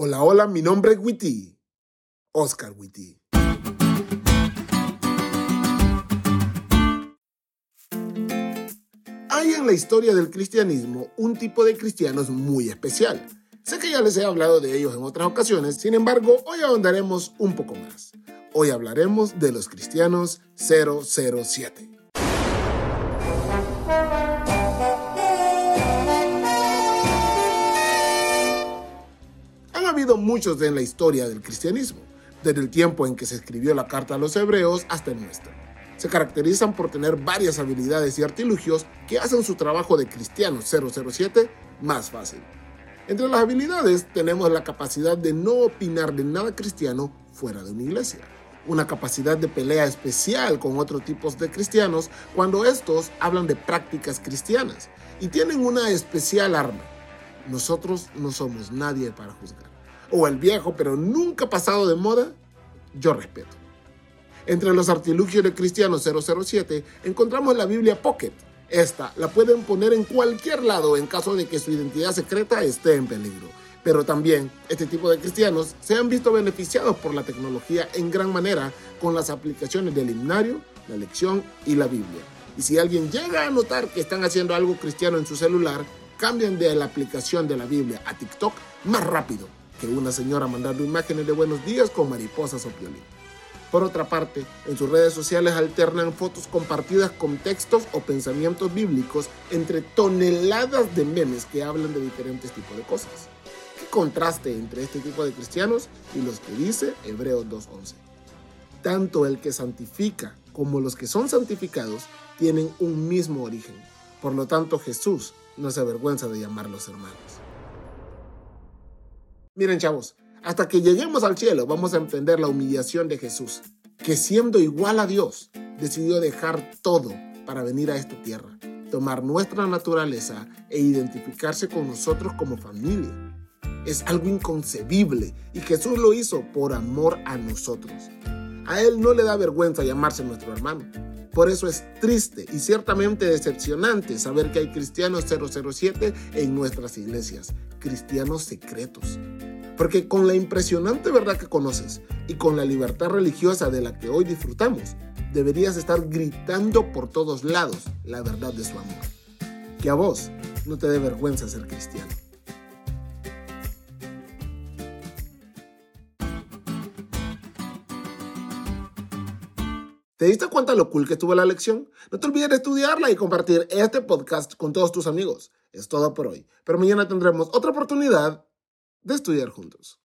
Hola, hola, mi nombre es Witty, Oscar Witty. Hay en la historia del cristianismo un tipo de cristianos muy especial. Sé que ya les he hablado de ellos en otras ocasiones, sin embargo, hoy ahondaremos un poco más. Hoy hablaremos de los cristianos 007. Muchos en la historia del cristianismo, desde el tiempo en que se escribió la carta a los hebreos hasta el nuestro. Se caracterizan por tener varias habilidades y artilugios que hacen su trabajo de cristiano 007 más fácil. Entre las habilidades tenemos la capacidad de no opinar de nada cristiano fuera de una iglesia, una capacidad de pelea especial con otros tipos de cristianos cuando estos hablan de prácticas cristianas y tienen una especial arma. Nosotros no somos nadie para juzgar o el viejo pero nunca pasado de moda, yo respeto. Entre los artilugios de Cristiano 007 encontramos la Biblia Pocket. Esta la pueden poner en cualquier lado en caso de que su identidad secreta esté en peligro. Pero también este tipo de cristianos se han visto beneficiados por la tecnología en gran manera con las aplicaciones del himnario, la lección y la Biblia. Y si alguien llega a notar que están haciendo algo cristiano en su celular, cambian de la aplicación de la Biblia a TikTok más rápido que una señora mandando imágenes de buenos días con mariposas o violín. Por otra parte, en sus redes sociales alternan fotos compartidas con textos o pensamientos bíblicos entre toneladas de memes que hablan de diferentes tipos de cosas. ¿Qué contraste entre este tipo de cristianos y los que dice Hebreos 2.11? Tanto el que santifica como los que son santificados tienen un mismo origen. Por lo tanto, Jesús no se avergüenza de llamarlos hermanos. Miren chavos, hasta que lleguemos al cielo vamos a entender la humillación de Jesús, que siendo igual a Dios, decidió dejar todo para venir a esta tierra, tomar nuestra naturaleza e identificarse con nosotros como familia. Es algo inconcebible y Jesús lo hizo por amor a nosotros. A Él no le da vergüenza llamarse nuestro hermano. Por eso es triste y ciertamente decepcionante saber que hay cristianos 007 en nuestras iglesias, cristianos secretos. Porque con la impresionante verdad que conoces y con la libertad religiosa de la que hoy disfrutamos, deberías estar gritando por todos lados la verdad de su amor. Que a vos no te dé vergüenza ser cristiano. ¿Te diste cuenta lo cool que estuvo la lección? No te olvides de estudiarla y compartir este podcast con todos tus amigos. Es todo por hoy, pero mañana tendremos otra oportunidad de estudiar juntos.